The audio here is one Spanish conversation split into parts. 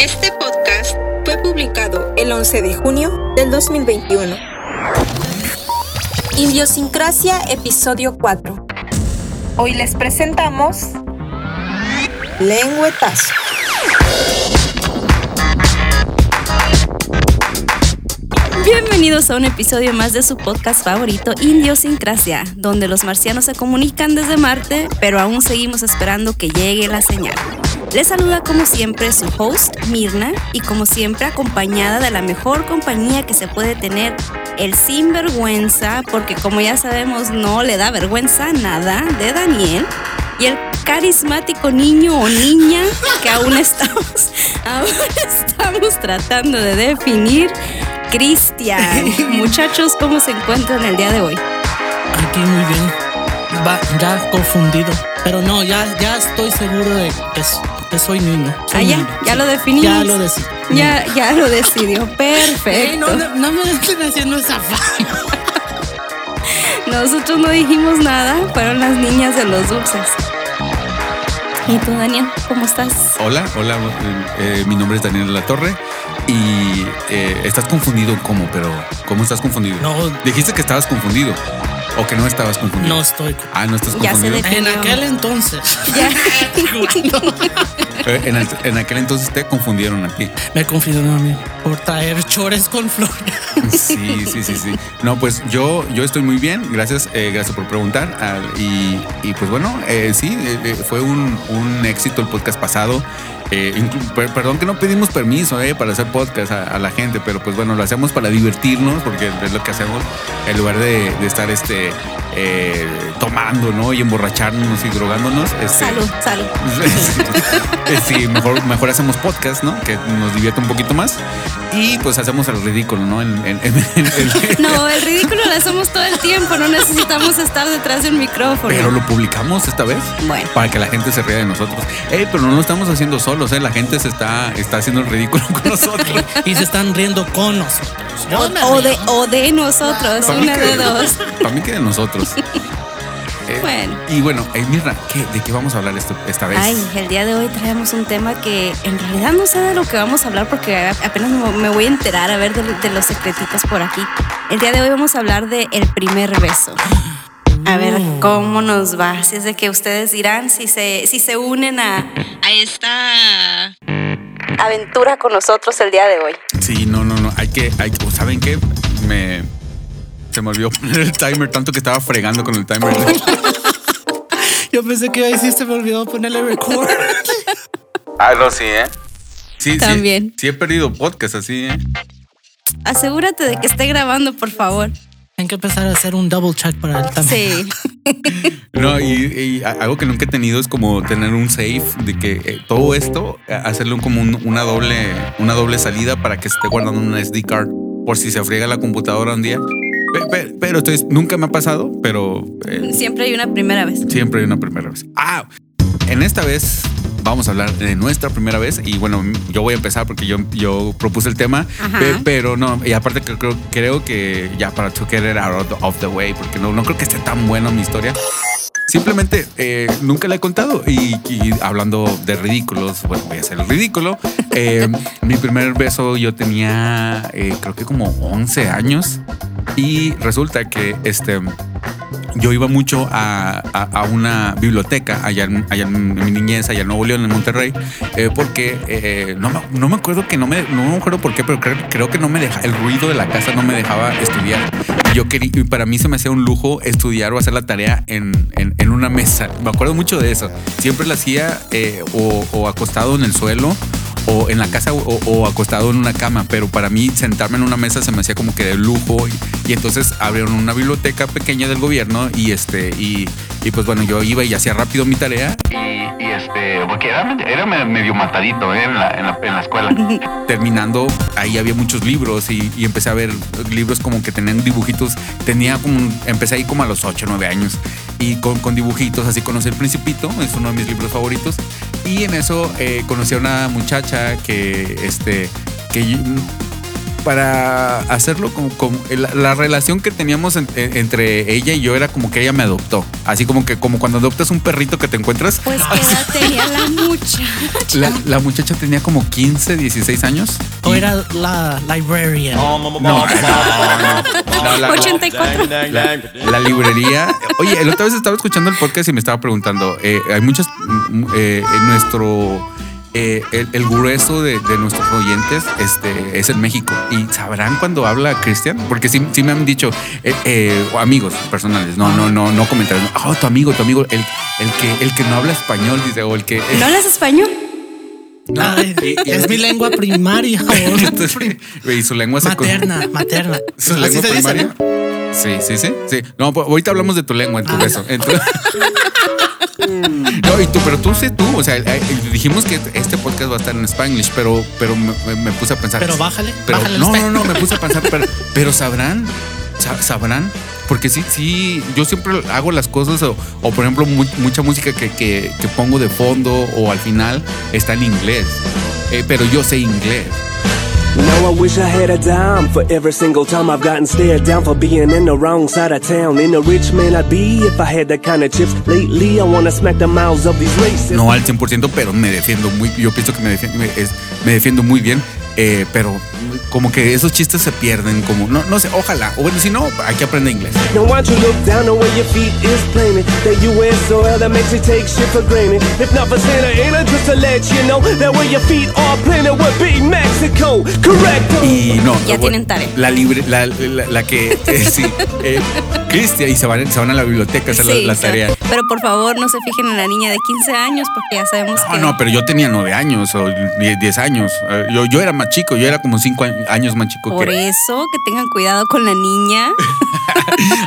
Este podcast fue publicado el 11 de junio del 2021. Idiosincrasia, episodio 4. Hoy les presentamos Lengüetazo. Bienvenidos a un episodio más de su podcast favorito, Indiosincrasia, donde los marcianos se comunican desde Marte, pero aún seguimos esperando que llegue la señal. Les saluda como siempre su host, Mirna, y como siempre acompañada de la mejor compañía que se puede tener, el sinvergüenza, porque como ya sabemos no le da vergüenza nada, de Daniel, y el carismático niño o niña que aún estamos, aún estamos tratando de definir, Cristian. Muchachos, ¿cómo se encuentran el día de hoy? Aquí muy bien. Va, ya confundido. Pero no, ya, ya estoy seguro de que, que soy niño. Soy Ah, ya, niño, ya lo definimos. Ya lo decidí. Ya, ya lo decidió. Perfecto. Ey, no, no, no me estén haciendo esa fama. Nosotros no dijimos nada, fueron las niñas de los dulces. ¿Y tú, Daniel, cómo estás? Hola, hola, eh, mi nombre es Daniel de la Torre y eh, estás confundido cómo, pero ¿cómo estás confundido? No. Dijiste que estabas confundido o que no estabas confundido. No estoy. Ah, no estás Ya se confundido. definió. En aquel entonces. Ya. En, el- en aquel entonces te confundieron a ti. me confundieron a mí por traer chores con flores. Sí, sí, sí, sí. No, pues yo, yo estoy muy bien. Gracias, eh, gracias por preguntar. Ah, y, y, pues bueno, eh, sí, eh, eh, fue un, un éxito el podcast pasado. Eh, perdón que no pedimos permiso eh, para hacer podcast a, a la gente, pero pues bueno, lo hacemos para divertirnos, porque es lo que hacemos en lugar de, de estar este eh, tomando, ¿no? Y emborracharnos y drogándonos. Este, Salud, salud. Eh, sí, mejor, mejor hacemos podcast, ¿no? Que nos divierte un poquito más. Y pues hacemos el ridículo, ¿no? En, en- en- en- en- No, el ridículo lo hacemos todo el tiempo, no necesitamos estar detrás de un micrófono. Pero lo publicamos esta vez. Bueno. Para que la gente se ría de nosotros. Ey, pero no lo estamos haciendo solos, ¿eh? La gente se está, está haciendo el ridículo con nosotros. y se están riendo con nosotros. O de, o de nosotros, una que- de dos. Para mí que de nosotros. Eh, Bueno. Y bueno, eh, Mirna, ¿qué- ¿de qué vamos a hablar esto- esta vez? Ay, el día de hoy traemos un tema que en realidad no sé de lo que vamos a hablar porque apenas me voy a enterar a ver de, de los secretitos por aquí. El día de hoy vamos a hablar de el primer beso. A ver cómo nos va. Si es de que ustedes dirán si se, si se unen a, a esta aventura con nosotros el día de hoy. Sí, no, no, no. Hay que, hay que, ¿saben qué? Me. Se me olvidó poner el timer tanto que estaba fregando con el timer. Yo pensé que ahí sí se me olvidó ponerle record. ah, no, sí, ¿eh? Sí, sí. También. Sí, he perdido podcast así, ¿eh? Asegúrate de que esté grabando, por favor. Hay que empezar a hacer un double check para él también. Sí. No, y, y a- algo que nunca he tenido es como tener un safe de que eh, todo esto, hacerlo como un- una, doble, una doble salida para que se esté guardando una SD card por si se friega la computadora un día. Pe- pe- Pero, es- nunca me ha pasado, pero eh, Siempre hay una primera vez. siempre hay una primera vez. Ah, en esta vez vamos a hablar de nuestra primera vez y bueno, yo voy a empezar porque yo, yo propuse el tema, Ajá. pero no, y aparte creo, creo que ya para to get it out of the way, porque no, no creo que esté tan buena mi historia. Simplemente eh, nunca la he contado y, y hablando de ridículos, bueno, voy a hacer el ridículo. Eh, mi primer beso yo tenía eh, creo que como 11 años y resulta que este yo iba mucho a, a- una biblioteca allá, en, allá en mi niñez, allá en Nuevo León, en Monterrey, eh, porque eh, no, me, no me acuerdo que no me, no me acuerdo por qué, pero creo, creo que no me deja, el ruido de la casa no me dejaba estudiar. Yo quería, y para mí se me hacía un lujo estudiar o hacer la tarea en, en- una mesa. Me acuerdo mucho de eso. Siempre la hacía eh, o acostado en el suelo o en la casa o, o acostado en una cama, pero para mí sentarme en una mesa se me hacía como que de lujo y, y entonces abrieron una biblioteca pequeña del gobierno y este y, y pues bueno yo iba y hacía rápido mi tarea. Y, y, este porque era, era medio matadito ¿eh? en, la, en, la, en la escuela. Terminando ahí había muchos libros y, y empecé a ver libros como que tenían dibujitos tenía como empecé ahí como a los 8 9 años y con, con dibujitos así conocí el principito es uno de mis libros favoritos y en eso eh, conocí a una muchacha que este que para hacerlo como, como la, la relación que teníamos en- en- entre ella y yo era como que ella me adoptó. Así como que como cuando adoptas un perrito que te encuentras. Pues qué edad tenía la muchacha. La, la muchacha tenía como 15, 16 años. O Y- era la librarian. No, no, no, no. La- la- 84. La, la librería. Oye, la otra vez estaba escuchando el podcast y me estaba preguntando. eh, hay muchos. mm, eh, en nuestro. Eh, el, el grueso de, de nuestros oyentes este, es en México. ¿Y sabrán cuando habla Cristian? Porque sí, sí me han dicho, eh, eh, amigos personales, no, no, no, no comentarios. Oh, tu amigo, tu amigo, el, el, que, el que no habla español, dice, o el que. ¿No hablas español? Ay, y- y- es mi lengua primaria. y su lengua se materna, materna. ¿Su Así lengua se dice, primaria? ¿no? Sí, sí, sí, sí. No, pues, ahorita hablamos de tu lengua en tu Ah. beso. En tu- no, y tú, pero tú sé tú. O sea, eh, dijimos que este podcast va a estar en Spanglish, pero, pero me, puse a pensar. Pero bájale, Pero, bájale no, no, no, me puse a pensar, pero, pero sabrán, Sa- sabrán. Porque sí, sí, yo siempre hago las cosas, o, o, por ejemplo, mu- mucha música que, que- que pongo de fondo o al final está en inglés. Eh, pero yo sé inglés. Now I wish I had a dime for every single time I've gotten stared down for being in the wrong side of town. In a rich man I'd be if I had that kind of chips. Lately I wanna smack the mouths of these racists. no al 100%, pero me defiendo muy, yo pienso que me defiendo, me, es- me defiendo muy bien, eh, pero como que esos chistes se pierden, como, no, no sé, ojalá, o bueno, si no, hay que aprender inglés. Now why don't you look down the way your feet is planted? That US soil that makes you take shit for granted. If not for Santa Ana, just to let you know that where your feet are planted would be Mexico. Correct. Y no, Ya tienen tarea. La libre, la, la, la que, eh, sí, eh, Cristian, y se van, se van a la biblioteca a hacer la- Sí, la, sí. tarea. Pero por favor, no se fijen en la niña de 15 años porque ya sabemos No, que. no, pero yo tenía nueve años o die- diez años. Eh, Yo, yo era más chico, yo era como cinco a- años más chico Por que. eso, que tengan cuidado con la niña.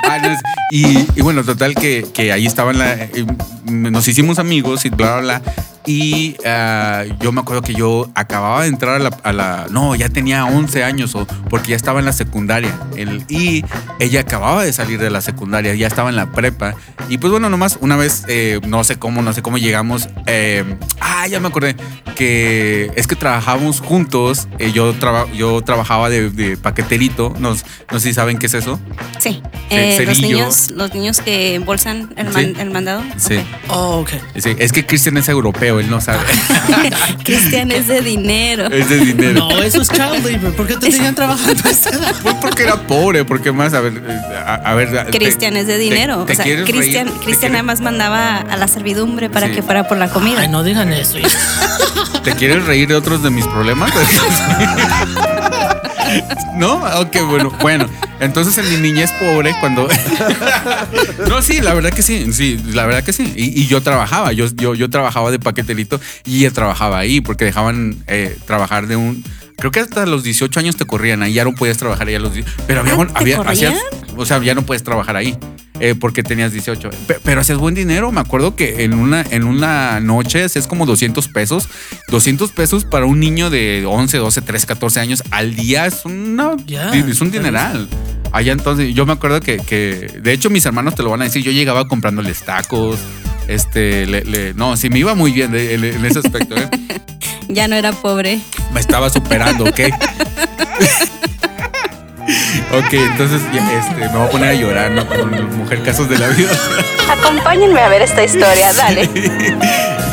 Ah, no, es- y, y bueno, total que, que ahí estaban la, eh, nos hicimos amigos y bla, bla, bla. Y ah, yo me acuerdo que yo acababa de entrar a la, a la- No, ya tenía 11 años o porque ya estaba en la secundaria. El- y ella acababa de salir de la secundaria, ya estaba en la prepa. Y pues bueno, nomás una vez, eh, no sé cómo, no sé cómo llegamos. eh, ah, ya me acordé que es que trabajábamos juntos. eh, yo, traba- yo trabajaba de, de paqueterito. No, no sé si saben qué es eso. Sí. Eh, los niños, los niños que embolsan el, man- Sí. el mandado. Sí. Oh, ok. Sí, es que Cristian es europeo, él no sabe. Cristian es de dinero. es de dinero. No, eso es child labor. ¿Por qué te tenían trabajando a esa edad? Pues porque era pobre, porque más, a ver, a, a ver. te- Cristian es de te- dinero. te o sea? Cristian, ¿Te Cristian nada quieres- más mandaba a la servidumbre para Sí. que fuera por la comida. Ay, no digan eso. ¿Te quieres reír de otros de mis problemas? ¿No? Ok, bueno, bueno. Entonces en mi niñez pobre, cuando. no, sí, la verdad que sí, sí, la verdad que sí. Y, y yo trabajaba, yo, yo, yo trabajaba de paqueterito y ella trabajaba ahí porque dejaban eh, trabajar de un. Creo que hasta los 18 años te corrían ahí, ya no podías trabajar ahí a los 10. Pero había, Ah, ¿te había corrían? hacías- o sea, ya no puedes trabajar ahí. Eh, porque tenías 18. Pe- Pero hacías buen dinero. Me acuerdo que en una, en una noche hacías como 200 pesos. 200 pesos para un niño de 11, 12, 13, 14 años al día es, una, Ya, es un dineral. Allá entonces, yo me acuerdo que, que, de hecho, mis hermanos te lo van a decir. Yo llegaba comprándoles tacos. Este, le- le- no, sí me iba muy bien de- en ese aspecto. ¿eh? Ya no era pobre. Me estaba superando, ¿ok? ok, entonces este, me voy a poner a llorar, ¿no? Con mujer casos de la vida. Acompáñenme a ver esta historia, dale.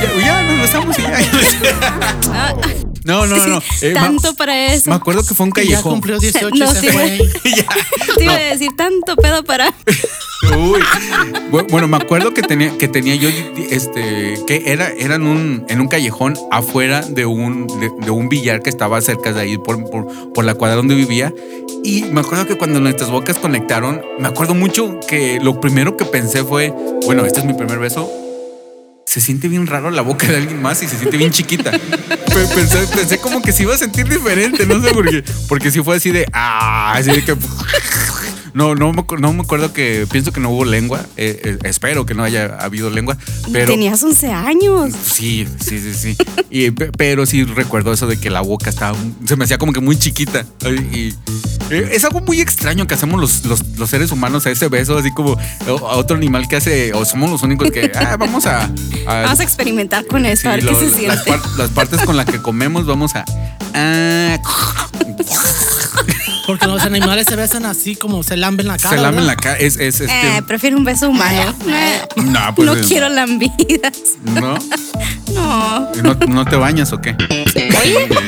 ya, ya nos besamos y ya. No, no, no. eh, ma- tanto para eso. Me acuerdo que fue un Que ya callejón. cumplió 18 No, y se sí. fue. Ya. Te iba a decir tanto pedo para. Uy. Bu- Bueno, me acuerdo que tenía, que tenía yo, este, que era, era en un, en un callejón afuera de un, de, de un billar que estaba cerca de ahí por, por, por la cuadra donde vivía. Y me acuerdo que cuando nuestras bocas conectaron, me acuerdo mucho que lo primero que pensé fue, bueno, este es mi primer beso. Se siente bien raro la boca de alguien más y se siente bien chiquita. Pe- Pensé, pensé como que se iba a sentir diferente, no sé por qué. Porque si fue así de, ah, así de que no, no, no me acuerdo que pienso que no hubo lengua. eh, eh, espero que no haya habido lengua. Pero Tenías 11 años. sí, sí, sí, sí. Y, pe- pero sí recuerdo eso de que la boca estaba, se me hacía como que muy chiquita. Y, eh, es algo muy extraño que hacemos los, los, los seres humanos a ese beso, así como a otro animal que hace, o somos los únicos que, ah, vamos a... a- Vamos a experimentar con esto, sí, a ver lo- qué se las, siente. par- las partes con las que comemos, vamos a... ah, Porque los animales se besan así como se lamben la cara. Se lamen ¿verdad? la cara. Es, es este. Eh, prefiero un beso humano. Eh, no, pues. no quiero lambidas. ¿No? No. ¿No, no te bañas o qué?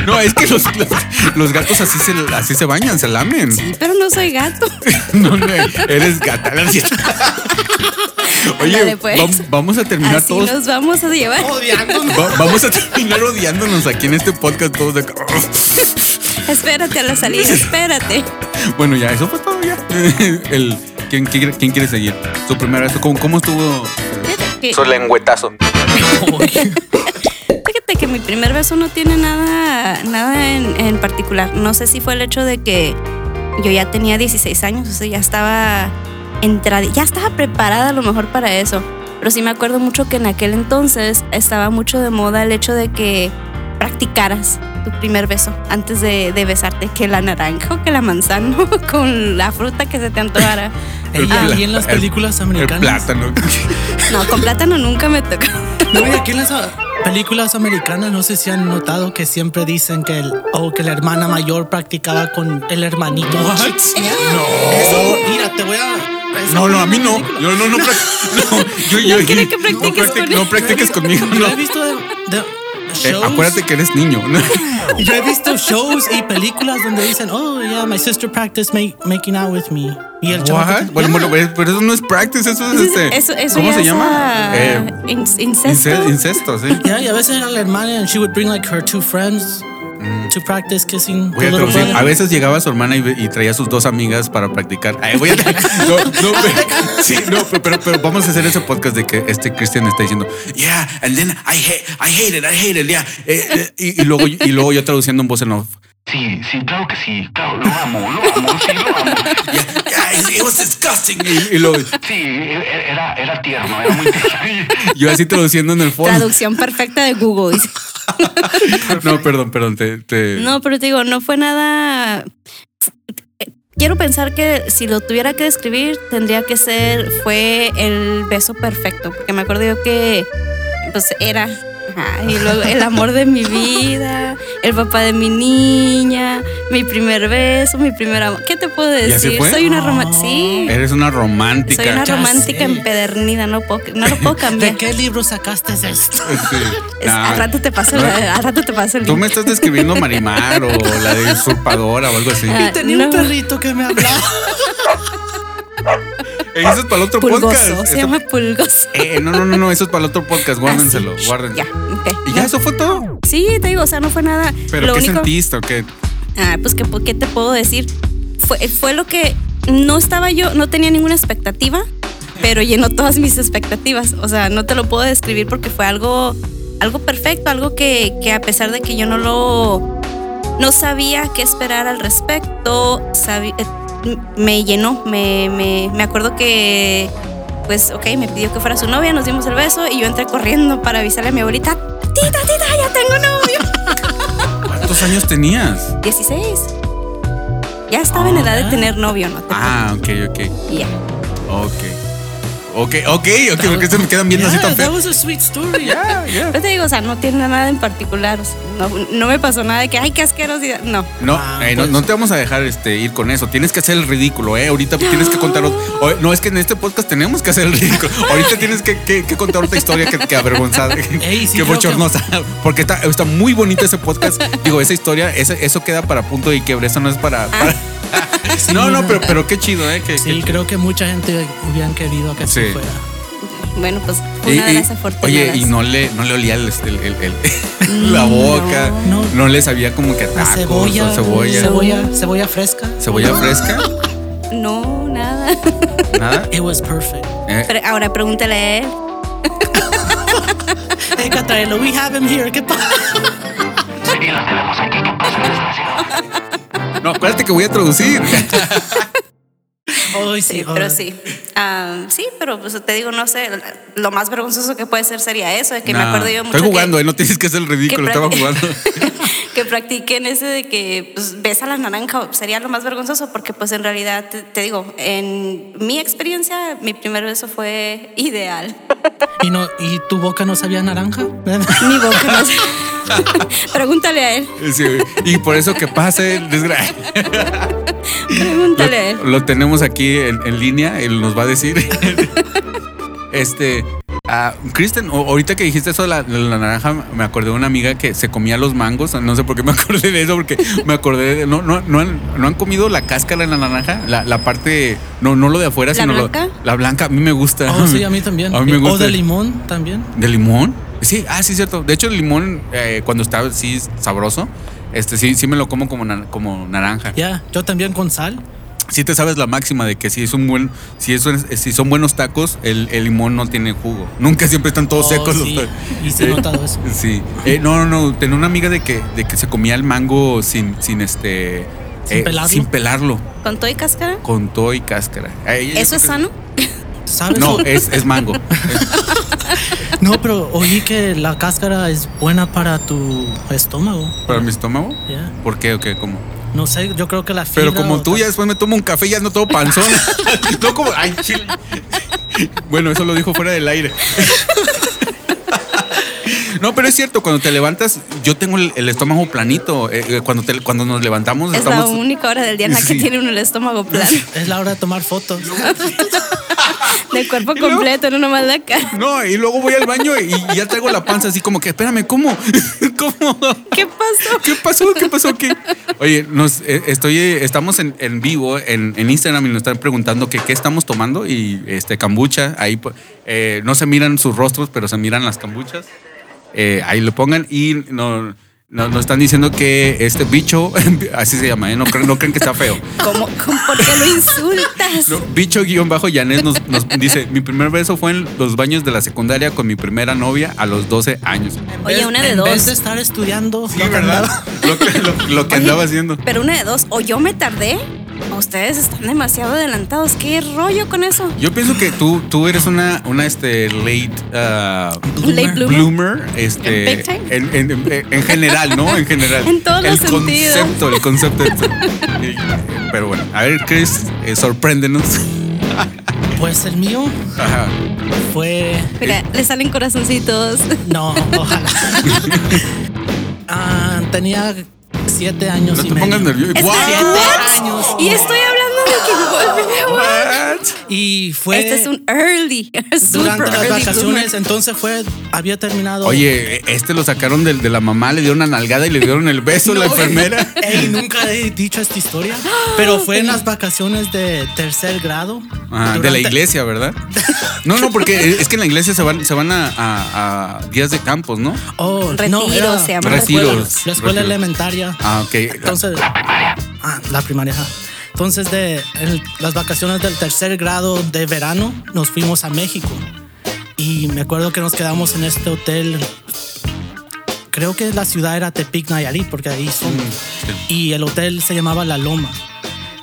No, es que los, los, los gatos así se, así se bañan, se lamen. Sí, pero no soy gato. No, no, eres gata. Oye, pues. vam- vamos a terminar Así todos. nos vamos a llevar. Odiándonos. va- vamos a terminar odiándonos aquí en este podcast todos de. Espérate a la salida, espérate. Bueno, ya, eso fue todo ya. El, ¿quién, quién, quién quiere seguir? Su primera vez. ¿Cómo, cómo estuvo? Que, Su lengüetazo. fíjate que mi primer beso no tiene nada, nada en, en particular. No sé si fue el hecho de que yo ya tenía 16 años, o sea, ya estaba entrada, ya estaba preparada a lo mejor para eso. Pero sí me acuerdo mucho que en aquel entonces estaba mucho de moda el hecho de que practicaras tu primer beso antes de, de besarte, que la naranja o que la manzana con la fruta que se te antojara. El- y en las el- películas El americanas. plátano. No, con plátano nunca me tocó. No, y aquí en las ah, películas americanas, no sé si han notado que siempre dicen que, el, oh, que la hermana mayor practicaba con el hermanito. No. Eso, mira, te voy a. No, no, a mí no. Yo no, no, prac- no, yo, yo, No quiere que no practiques practic- con no practiques conmigo. No. he visto de, de Eh, shows. acuérdate que eres niño. Yo he visto shows y películas donde dicen, oh, yeah, my sister practiced ma- making out with me. Y el chavo. What? Bueno, bueno, pero eso no es practice, eso es este. Eso, eso ¿Cómo se es, llama? Eh, in- incesto. ince- incesto, sí. Yeah, y a veces era la hermana and she would bring like her two friends to practice kissing. Voy the a little traducir. brother. A veces llegaba su hermana y, y traía a sus dos amigas para practicar. Ay, voy a, no, no, pero, sí, no, pero, pero, pero vamos a hacer ese podcast de que este Cristian está diciendo, yeah, and then I hate, I hate it, I hate it, yeah. Eh, eh, y, y luego, y luego yo traduciendo en voz en off. Sí, sí, claro que sí, claro, lo amo, lo amo, sí, lo amo. Yeah, it, it was disgusting. Y, y luego Sí, era, era tierno, era muy tierno. yo así traduciendo en el fondo. Traducción perfecta de Google. No, perdón, perdón, te, te- No, pero te digo, no fue nada. Quiero pensar que si lo tuviera que describir, tendría que ser, fue el beso perfecto, porque me acuerdo yo que, pues era, y luego el amor de mi vida, el papá de mi niña, mi primer beso, mi primer amor. ¿Qué te puedo así decir? fue? Soy una romántica. Sí, Eres una romántica. soy una Ya romántica sé. empedernida, no, puedo, no lo puedo cambiar. ¿De qué libro sacaste esto? Sí. Es- Nah. al rato te paso, al rato te paso el Tú link. me estás describiendo Marimar o la de usurpadora o algo así. Ah, Tenía no. un perrito que me hablaba. Eh, Eso es para el otro Pulgoso, podcast. se llama Pulgoso. Eh, no, no, no, no, eso es para el otro podcast. Guárdenselo, Ah, guárdenselo. Ya, ok. Y ya eso fue todo. Sí, te digo, o sea, no fue nada. Pero lo ¿qué único, sentiste o qué? Ah, pues ¿qué, qué te puedo decir? Fue, fue lo que no estaba yo, no tenía ninguna expectativa, pero llenó todas mis expectativas. O sea, no te lo puedo describir porque fue algo, algo perfecto, algo que, que a pesar de que yo no lo, no sabía qué esperar al respecto, eh, m- me llenó, me, me, me acuerdo que, pues, ok, me pidió que fuera su novia, nos dimos el beso y yo entré corriendo para avisarle a mi abuelita, tita, tita, ya tengo novio. ¿Cuántos años tenías? 16. Ya estaba en edad de Ah. tener novio, ¿no? Te Ah, ok, ok. Ya. Ok. Ok, ok, ok, porque se me quedan viendo así Yeah, tan that feo. was a sweet story. Ya, ya. Pero te digo, o sea, no tiene nada en particular. o sea, no, no me pasó nada de que, ay, qué asquerosidad. No. No, Ah, eh, no, pues. no te vamos a dejar este, ir con eso. Tienes que hacer el ridículo, ¿eh? Ahorita tienes que contar. o- No, es que en este podcast tenemos que hacer el ridículo. Ahorita tienes que, que- que contar otra historia que, que avergonzada. Ey, sí, que creo que- bochornosa. Porque está, está muy bonito ese podcast. Digo, esa historia, ese- eso queda para punto y quiebre. Eso no es para. para- no, no, pero, pero qué chido, ¿eh? Que, Sí, que- creo que mucha gente hubieran querido que así Sí. fuera. Bueno, pues Y- una de y- las afortunadas. oye, y no le, no le olía el, este, el- el- el- la boca, no. No. le sabía como que tacos cebolla, o cebolla, cebolla, cebolla fresca. cebolla fresca, No, nada. nada. It was perfect. Eh, Pero ahora pregúntale a él. Hey, Catarelo, we have him here. ¿Qué pasa? Y la tenemos aquí, ¿qué pasa, desgraciado? no, acuérdate que voy a traducir. Ay, Sí, sí, pero sí. Ah, sí, pero pues, te digo, no sé, lo más vergonzoso que puede ser sería eso, de que me acuerdo yo mucho Estoy jugando, que, eh, no tienes que hacer el ridículo, estaba jugando. que practiquen ese de que pues, besa la naranja sería lo más vergonzoso porque pues en realidad te, te digo, en mi experiencia mi primer beso fue ideal. ¿Y, no, ¿Y tu boca no sabía naranja? Mi boca no sé. Pregúntale a él, Sí, y por eso que pase, desgracia. pregúntale a él. Lo, lo tenemos aquí en, en línea, él nos va a decir. este. Ah, Kristen, ahorita que dijiste eso de la, naranja, me acordé de una amiga que se comía los mangos. No sé por qué me acordé de eso, porque me acordé de. No, no, no, han, no han comido la cáscara de la naranja, la, la parte. No, no lo de afuera, ¿La sino lo- blanca? la blanca. A mí me gusta. Oh, sí, a mí también. A mí me O de limón también. ¿De limón? Sí, ah, sí, cierto. De hecho, el limón, eh, cuando está así sabroso, este sí, sí me lo como como, na- como naranja. Ya, yo también con sal. Sí te sabes la máxima de que si es un buen, si eso es- si son buenos tacos, el, el limón no tiene jugo. Nunca siempre están todos Oh, secos sí. los tacos. Y sí he notado eso. Sí. Eh, no, no, no. Tenía una amiga de que, de que se comía el mango sin, sin este. ¿Sin pelarlo? sin pelarlo, ¿Con todo y cáscara? con todo y cáscara. Eh, ¿Eso es sano? ¿Sabes? No, es, es mango. No, pero oí que la cáscara es buena para tu estómago. ¿Para mi estómago? Ya. ¿Por qué o qué? ¿Cómo? No sé, yo creo que la fibra. Pero como tú ya después me tomo un café y ya no todo panzón. no como. Ay, chile. Bueno, eso lo dijo fuera del aire. No, pero es cierto, cuando te levantas, yo tengo el, el estómago planito. Eh, eh, cuando, te- cuando nos levantamos, Es la estamos. única hora del día en la que Sí. tiene uno el estómago plano. Es la hora de tomar fotos. De cuerpo luego- completo, no nomás la cara. No, y luego voy al baño y ya traigo la panza así como que, espérame, ¿cómo? ¿Cómo? ¿Qué pasó? ¿Qué pasó? ¿Qué pasó? ¿Qué? Oye, nos, eh, estoy, estamos en, en vivo en, en Instagram y nos están preguntando que qué estamos tomando y este cambucha. Ahí eh, no se miran sus rostros, pero se miran las cambuchas. Eh, ahí lo pongan y no, no- nos están diciendo que este bicho, así se llama, ¿eh? no, creen, no creen que está feo. ¿Cómo, cómo, ¿Por qué lo insultas? No, bicho guion bajo Yanes nos, nos dice, mi primer beso fue en los baños de la secundaria con mi primera novia a los 12 años. Oye, una de en vez de dos. estar estudiando, Sí, lo que ¿verdad? andaba- Lo que, lo- lo que Oye, andaba haciendo. Pero una de dos. O yo me tardé, ustedes están demasiado adelantados. ¿Qué rollo con eso? Yo pienso que tú, tú eres una, una este, late, ah, Late bloomer. bloomer, este, ¿En time? en, en- en- en general, ¿no? En general. En todos el los sentidos. concepto, el concepto. Pero bueno, a ver, Chris, eh, sorpréndenos. Pues el mío Ajá. fue. Mira, le salen corazoncitos. No, ojalá. Ah, tenía siete años No y te medio. pongas nervioso. Siete años. Y estoy What? Y fue Este es un early. durante las early vacaciones. Entonces fue, había terminado. Oye, este lo sacaron de, de la mamá, le dieron una nalgada y le dieron el beso a la enfermera. Ey, nunca he dicho esta historia, pero fue en las vacaciones de tercer grado. Ah, de la iglesia, ¿verdad? No, no, porque es que en la iglesia se van, se van a, a- a días de campos, ¿no? Oh, Retiro, no, era se llama la escuela- Retiros. La escuela Retiros. elementaria. Ah, ok. Entonces, ah, la primaria. Entonces, de en las vacaciones del tercer grado de verano, nos fuimos a México. Y me acuerdo que nos quedamos en este hotel. Creo que la ciudad era Tepic, Nayarit, porque ahí somos. Y el hotel se llamaba La Loma.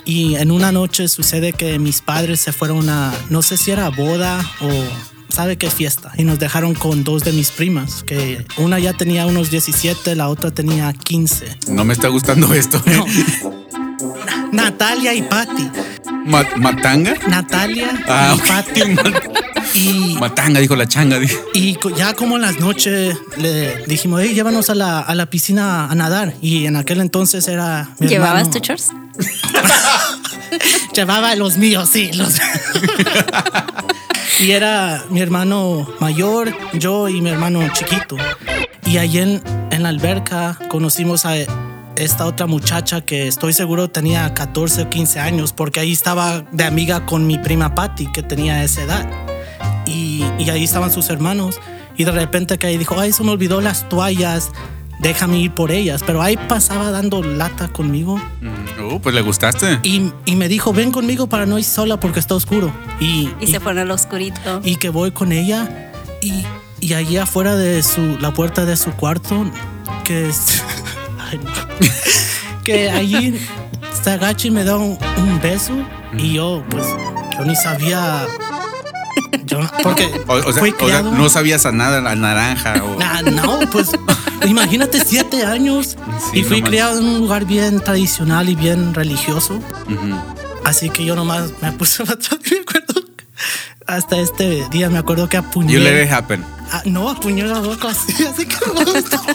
Y en una noche sucede que mis padres se fueron a, no sé si era boda o sabe qué fiesta. Y nos dejaron con dos de mis primas, que una ya tenía unos 17, la otra tenía 15. No me está gustando esto. No. Natalia y Patty. Ma- ¿Matanga? Natalia Ah, y ok. Patty. Y, Matanga, dijo la changa. y ya como en las noches le dijimos, hey, llévanos a la, a la piscina a nadar. Y en aquel entonces era mi ¿Llevabas tu shorts? Llevaba los míos, sí. Los... y era mi hermano mayor, yo y mi hermano chiquito. Y allí en, en la alberca conocimos a esta otra muchacha que estoy seguro tenía 14 o 15 años, porque ahí estaba de amiga con mi prima Patty, que tenía esa edad. Y, y ahí estaban sus hermanos. Y de repente que ahí dijo, ay, se me olvidó las toallas, déjame ir por ellas. Pero ahí pasaba dando lata conmigo. Oh, pues le gustaste. Y, y me dijo, ven conmigo para no ir sola porque está oscuro. Y, Y se fueron al oscurito. y que voy con ella. Y, y allí afuera de su, la puerta de su cuarto, que es... Que allí y me da un, un beso. Y yo, pues, yo ni sabía... Yo, porque O, o sea, fui o sea, criado... no sabías a nada la naranja. O... Ah, no, pues Imagínate siete años Sí, y fui criado en un lugar bien tradicional y bien religioso. Así que yo nomás me puse acuerdo. Hasta este día me acuerdo que apuñé. You let it happen. Ah, no, apuñé la boca así, así estaba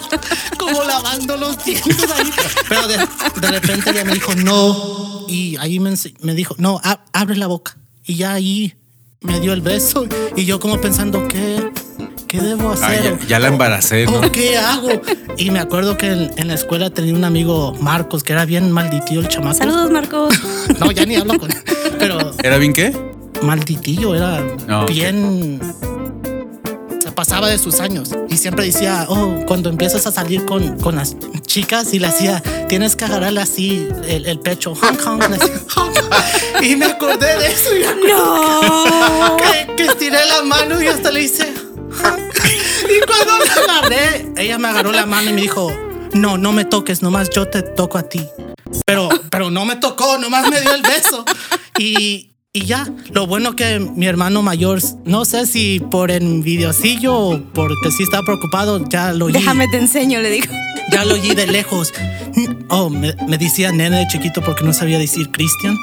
como lavando los dientes ahí. Pero de, de repente ella me dijo no. Y ahí me, dijo, no, a- abre la boca. Y ya ahí me dio el beso. Y yo como pensando, ¿qué, qué debo Ah, hacer? ya, ya la embaracé, ¿no? ¿O qué hago? Y me acuerdo que en, en la escuela tenía un amigo, Marcos, que era bien malditillo el chamaco. Saludos, Marcos. No, ya ni hablo con él. Pero ¿Era bien qué? Malditillo, era Ah, bien. Se pasaba de sus años y siempre decía, oh, cuando empiezas a salir con, con las chicas y le hacía, tienes que agarrarle así el, el pecho, Hong Kong, le hacía, Hong Kong. y me acordé de eso y No. que, que estiré la mano y hasta le hice. y cuando la agarré, ella me agarró la mano y me dijo, no, no me toques, nomás yo te toco a ti. Pero, pero no me tocó, nomás me dio el beso. Y, y ya, lo bueno que mi hermano mayor, no sé si por envidiocillo o porque sí estaba preocupado, ya lo oí. Déjame te enseño, le digo. Ya lo oí de lejos. Oh, me, me decía nene de chiquito porque no sabía decir Cristian.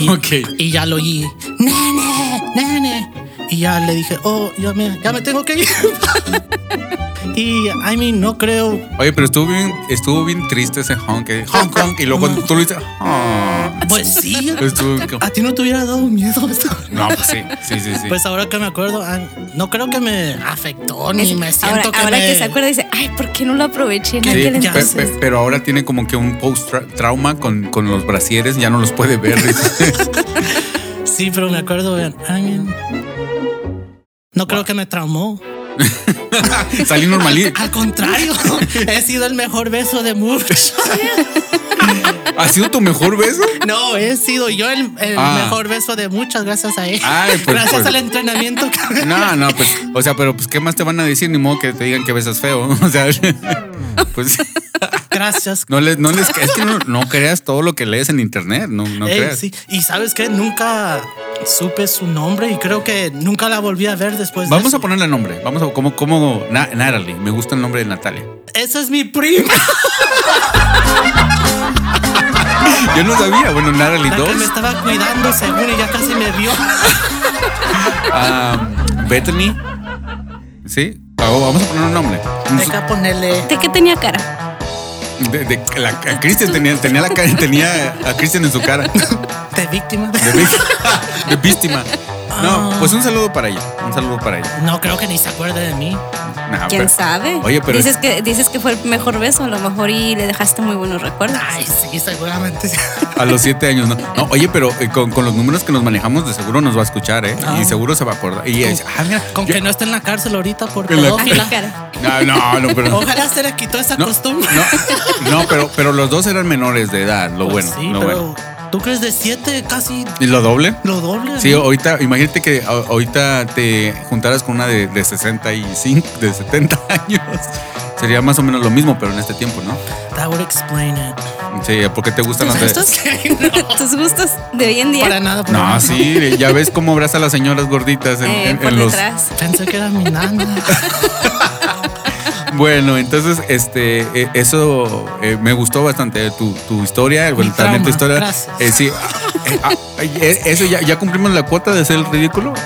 Y, Ok. y ya lo oí. Nene, nene. Y ya le dije, oh, ya me, ya me tengo que ir. y, I mean, no creo. Oye, pero estuvo bien, estuvo bien triste ese honk, eh, Hong Kong, y luego cuando tú lo dices, "Ah". Pues sí. Estuvo A ti no te hubiera dado miedo eso. No, pues sí, sí, sí, sí. Pues ahora que me acuerdo, ah, no creo que me afectó ni me siento ahora que ahora me... que se acuerda dice, ay, ¿por qué no lo aproveché en Sí, aquel ya pe- entonces? pe- pero ahora tiene como que un post-trauma con, con los brasieres, ya no los puede ver. Sí, pero me acuerdo, I mean, no creo que me traumó. Salí normalito. Al contrario, he sido el mejor beso de muchos. ¿Ha sido tu mejor beso? No, he sido yo el, el Ah. mejor beso de muchas gracias a él. Ay, pues, gracias pues. al entrenamiento. que- No, no, pues, o sea, pero pues, ¿qué más te van a decir? Ni modo que te digan que besas feo. O sea, pues, Gracias. no les, no les, es que no, no creas todo lo que lees en internet, no, no Ey, creas. sí. Y sabes que nunca supe su nombre y creo que nunca la volví a ver después. de Vamos eso. a ponerle nombre. Vamos a, como, como Na- Natalie. Me gusta el nombre de Natalia. Esa es mi prima. Yo no sabía. Bueno, Natalie La que 2. me estaba cuidando según y ya casi me vio. ah, Bethany. ¿Sí? Ah, vamos a poner un nombre. Deja ponerle. ¿De qué tenía cara? De, de- la, a Christian tenía, tenía, la, cara- tenía a Christian en su cara. De víctima. De, víctima- de víctima. No, pues un saludo para ella. Un saludo para ella. No creo que ni se acuerde de mí. Nah, ¿Quién pero- sabe? Oye, pero dices que dices que fue el mejor beso, a lo mejor y le dejaste muy buenos recuerdos. Ay, sí, seguramente. sí. a los siete años, ¿no? No, oye, pero eh, con, con los números que nos manejamos, de seguro nos va a escuchar, ¿eh? Ah. Y seguro se va a acordar. Y ella dice, ah, mira, Con yo- que no esté en la cárcel ahorita por En la- Ay, pedófila. cara. No, no, no, pero. Ojalá se le quitó esa No, costumbre. no, no, pero, pero los dos eran menores de edad, lo Pues bueno. Sí, lo pero bueno. ¿Tú crees de siete casi ¿Y lo doble? lo doble? Sí, ahorita, imagínate que ahorita te juntaras con una de, de 65, de 70 años. Sería más o menos lo mismo, pero en este tiempo, ¿no? That would explain it. Sí, porque te gustan ¿Tus las de. gustos? ¿Tus gustos de hoy en día? Para nada. para No, nada. sí, ya ves cómo abraza a las señoras gorditas en, Eh, en- por en los. Pensé que era mi nana. Bueno, entonces, este, eh, eso eh, me gustó bastante tu, tu historia, bueno, también tu historia. Eh, sí, ah, eh, eso ya, ya cumplimos la cuota de ser el ridículo.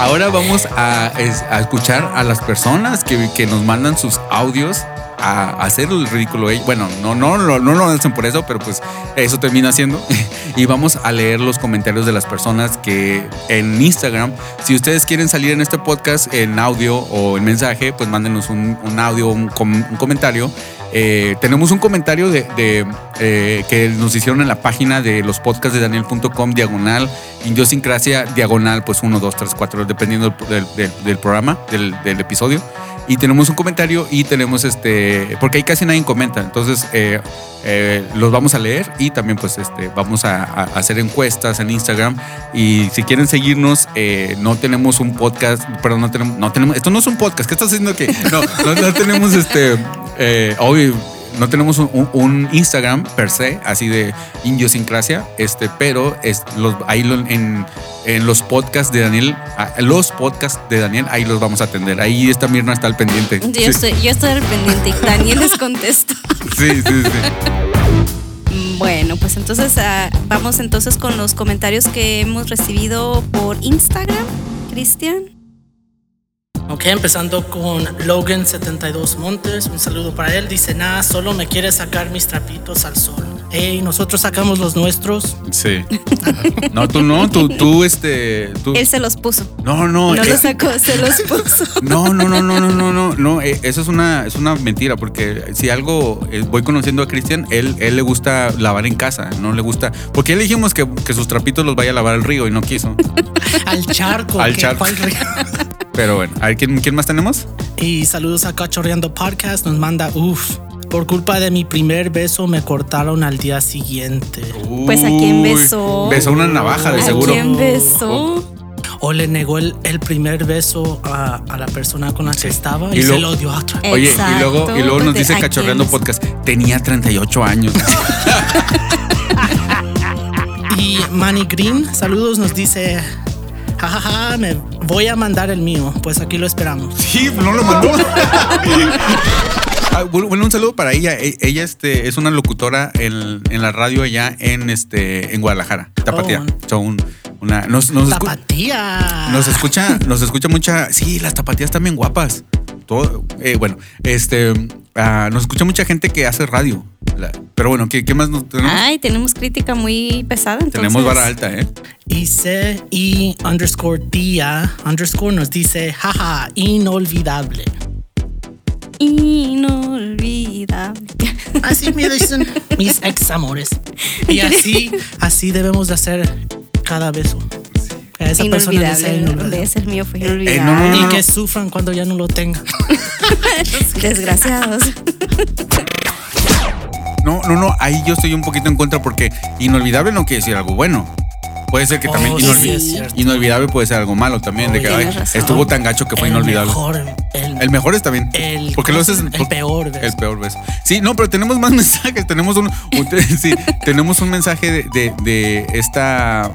Ahora vamos a, es- a escuchar a las personas que, que nos mandan sus audios a, hacer el ridículo. Bueno, no, no, no, no lo hacen por eso, pero pues eso termina haciendo. Y vamos a leer los comentarios de las personas que en Instagram, si ustedes quieren salir en este podcast en audio o en mensaje, pues mándenos un, audio, un, un comentario. Eh, tenemos un comentario de, eh, que nos hicieron en la página de los podcasts de daniel.com diagonal idiosincrasia diagonal pues 1, 2, 3, 4 dependiendo del, programa del, episodio. Y tenemos un comentario y tenemos este porque ahí casi nadie comenta. Entonces eh, eh, los vamos a leer y también pues este vamos a, hacer encuestas en Instagram. Y si quieren seguirnos no tenemos un podcast perdón no tenemos no tenemos esto no es un podcast ¿qué estás haciendo que no no, no tenemos este hoy no tenemos un, Instagram per se, así de indiosincrasia, este, pero es los, ahí lo- en, en los podcasts de Daniel, los podcasts de Daniel, ahí los vamos a atender. Ahí esta Mirna está al pendiente. Yo, Sí, estoy, yo estoy al pendiente y Daniel les contesta. sí, sí, sí. Bueno, pues entonces ah, vamos entonces con los comentarios que hemos recibido por Instagram, Cristian. Ok, empezando con Logan72 Montes. Un saludo para él. Dice, nada, solo me quiere sacar mis trapitos al sol. Ey, nosotros sacamos los nuestros. Sí. No, tú no, tú, tú, este, tú. Él se los puso. No, no, No eh, los sacó, se los puso. No, no, no, no, no, no, no, no. eh, Eso es una, es una mentira, porque si algo eh, voy conociendo a Cristian, él, él le gusta lavar en casa, no le gusta. Porque le dijimos que, que sus trapitos los vaya a lavar al río y no quiso. Al charco. Al charco. ¿cuál río? Pero bueno, a ver, ¿quién, quién más tenemos? Y saludos a Cachorreando Podcast. Nos manda, uff, por culpa de mi primer beso me cortaron al día siguiente. Pues a quién besó. Besó una navaja, de ¿A seguro. quién besó? O le negó el, el primer beso a, a la persona con la que estaba y, Y se lo dio a otra. Oye, y luego, y luego nos pues, dice ¿a Cachorreando? Podcast, tenía 38 años. Y Manny Green, saludos, nos dice, jajaja, me voy a mandar el mío. Pues aquí lo esperamos. Sí, no lo mandó. Ah, bueno, un saludo para ella. E- Ella este, es una locutora en, en la radio allá en, este, en Guadalajara, Tapatía. Oh. Una, nos, nos, escu- Tapatía. nos escucha, nos escucha mucha. Sí, las tapatías también guapas. Todo, eh, bueno, este, ah, nos escucha mucha gente que hace radio. La- pero bueno, ¿qué, qué más nos tenemos? Ay, tenemos crítica muy pesada. Entonces. tenemos vara alta, ¿eh? Y C y underscore día underscore nos dice, jaja, inolvidable. Inolvidable. Así me dicen mis ex amores. Y así, así debemos de hacer cada beso. A esa persona le Inolvidable. el mío fue Eh, no, no, inolvidable. Y no. que sufran cuando ya no lo tengan. Desgraciados. No, no, no, ahí yo estoy un poquito en contra porque inolvidable no quiere decir algo bueno. Puede ser que también Oh, inolvi- sí, es inolvidable puede ser algo malo también, de que Tienes ay, razón. estuvo tan gacho que fue El inolvidable. mejor, el, El mejor está bien. El- porque lo haces el peor beso. El peor beso. Sí, no, pero tenemos más mensajes. Tenemos un, un- sí, tenemos un mensaje de, de, de esta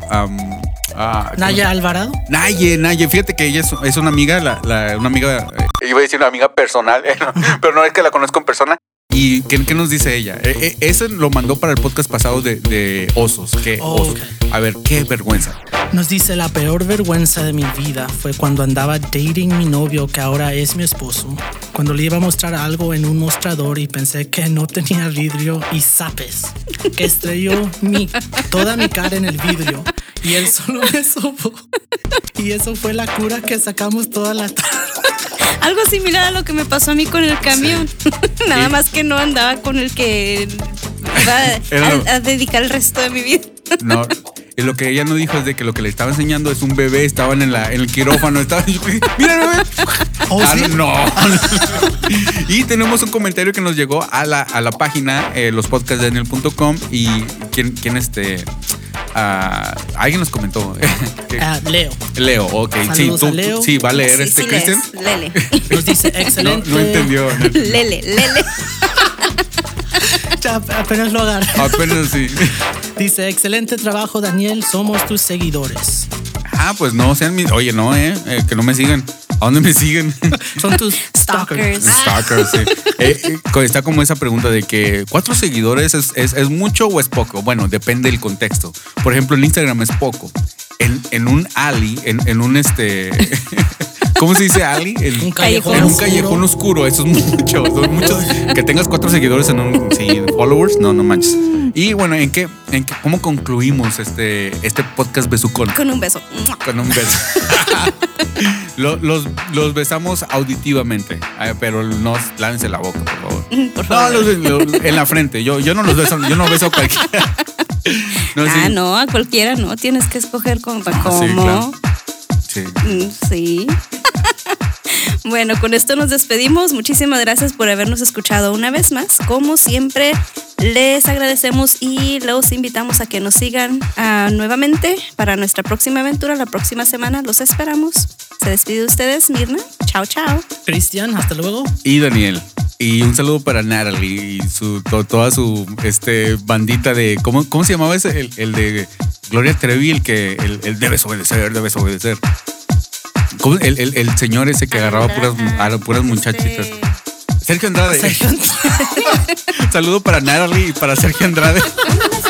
ah, Naya Alvarado. Naye, Naye, fíjate que ella es, es una amiga, la, la- una amiga, eh, iba a decir una amiga personal, eh, no, pero no es que la conozco en persona. ¿Y qué, qué nos dice ella? Eh, eh, eso lo mandó para el podcast pasado de, de osos. ¿Qué Oh, osos? ok. A ver, qué vergüenza. Nos dice la peor vergüenza de mi vida fue cuando andaba dating mi novio que ahora es mi esposo. Cuando le iba a mostrar algo en un mostrador y pensé que no tenía vidrio y zapes. Que estrelló mi, toda mi cara en el vidrio y él solo me supo. Y eso fue la cura que sacamos toda la tarde. Algo similar a lo que me pasó a mí con el camión. Nada Sí. más que no andaba con el que lo- a, a dedicar el resto de mi vida. No. Y lo que ella no dijo es de que lo que le estaba enseñando es un bebé, estaban en, la, en el quirófano, estaban, mira el bebé. Oh, Ah, ¿sí? no. y tenemos un comentario que nos llegó a la, a la página, eh, lospodcastdaniel.com y quién, quién este, ah, alguien nos comentó. Ah, Leo Leo, ok. Sí, Saludos tú, a Leo. tú- sí, va a leer Sí, este sí Cristian. Lele. nos dice No, excelente. no entendió. no entendió. Lele, lele. Apenas lo agarré. Apenas sí. Dice excelente trabajo Daniel, somos tus seguidores. Ah, pues no, sean mis. Oye, no, eh, eh, que no me sigan. ¿A dónde me siguen? Son tus stalkers. Stalkers. Sí. Eh, eh, está como esa pregunta de que cuatro seguidores es, es- es mucho o es poco. Bueno, depende del contexto. Por ejemplo, en Instagram es poco. En, en un alley, en, en un este. ¿Cómo se dice alley? En Un callejón en un oscuro. callejón oscuro. Eso es mucho. Son muchos. Que tengas cuatro seguidores en un. Sí, followers. No, no manches. Y bueno, ¿en qué, en qué- cómo concluimos este, este podcast besucón? Con un beso. Con un beso. Lo- los, los besamos auditivamente, pero no lávense la boca, por favor. Por No, los- los- en la frente. Yo, yo no los beso, yo no beso a cualquiera. No, sí. Ah, no, a cualquiera no. Tienes que escoger con sí, cómo. claro. Sí. Mm, Sí. Bueno, con esto nos despedimos. Muchísimas gracias por habernos escuchado una vez más. Como siempre, les agradecemos y los invitamos a que nos sigan ah, nuevamente para nuestra próxima aventura. La próxima semana los esperamos. Se despide de ustedes, Mirna. Chao, chao. Cristian, hasta luego. Y Daniel. Y un saludo para Natalie y su, to- toda su este, bandita de. ¿Cómo, cómo se llamaba ese? El, el de Gloria Trevi, el que. El, el debes obedecer, debes obedecer. ¿Cómo? El, el- el señor ese que agarraba puras, a puras muchachitas. Sergio Andrade. Sergio Saludo para Natalie y para Sergio Andrade.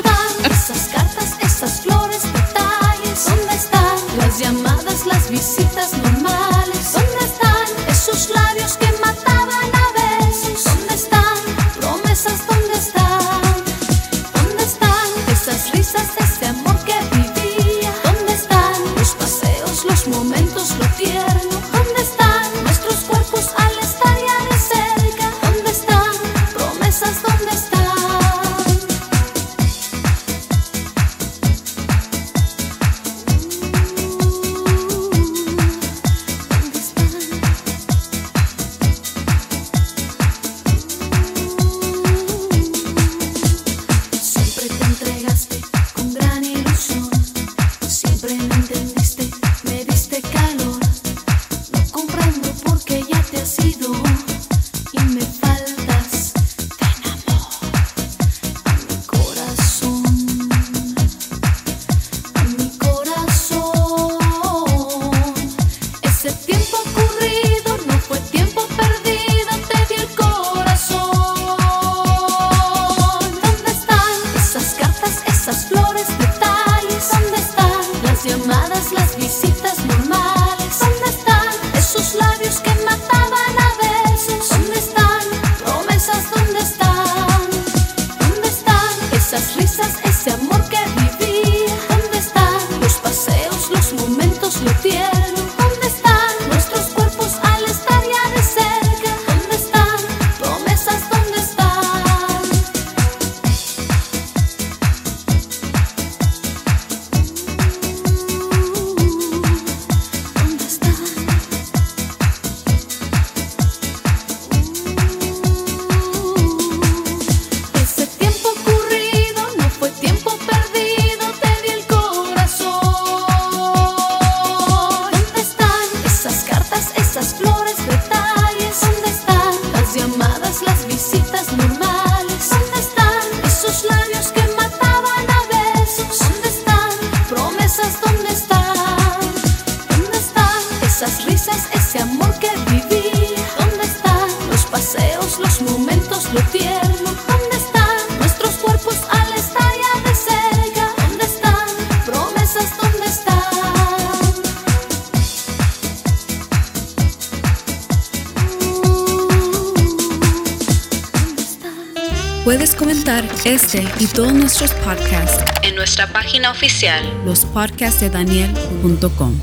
este y todos nuestros podcasts En nuestra página oficial. lospodcastdedaniel.com.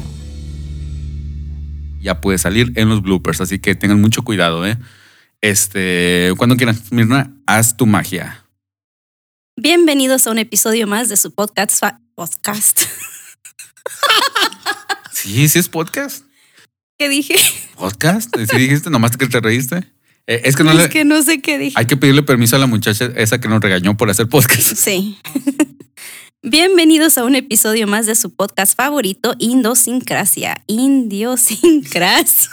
Ya puede salir en los bloopers, así que tengan mucho cuidado, ¿eh? Este, cuando quieran, Mirna, haz tu magia. Bienvenidos a un episodio más de su podcast. podcast. Sí, sí es podcast. ¿Qué dije? ¿Podcast? ¿Sí dijiste? Nomás que te reíste. Eh, es que no le... es que no sé qué dije. Hay que pedirle permiso a la muchacha esa que nos regañó por hacer podcast. Sí. Bienvenidos a un episodio más de su podcast favorito, Indosincrasia. Indiosincrasia.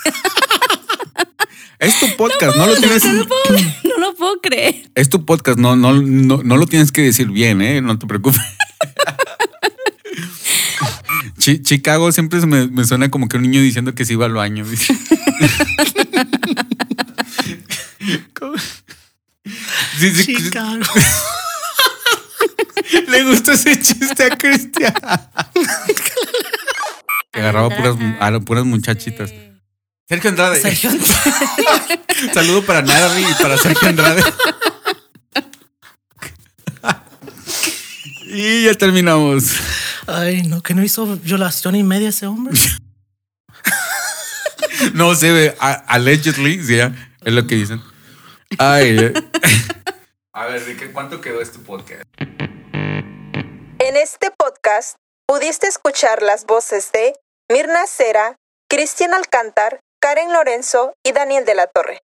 Es tu podcast, no, lo tienes... No lo puedo, no lo puedo creer. Es tu podcast, no, no, no, no lo tienes que decir bien, ¿eh? No te preocupes. Chi- Chicago siempre me, me suena como que un niño diciendo que se iba al baño. Chicago. Le gustó ese chiste a Cristian. Que agarraba puras, a puras muchachitas. Sergio Andrade. Sergio Saludo para Natalie y para Sergio Andrade. y ya terminamos. Ay, no, que no hizo violación y media ese hombre. No se ve, allegedly, sí, es lo que dicen. Ay. A ver, ¿de qué cuánto quedó este podcast? En este podcast pudiste escuchar las voces de Mirna Cera, Cristian Alcántar, Karen Lorenzo y Daniel de la Torre.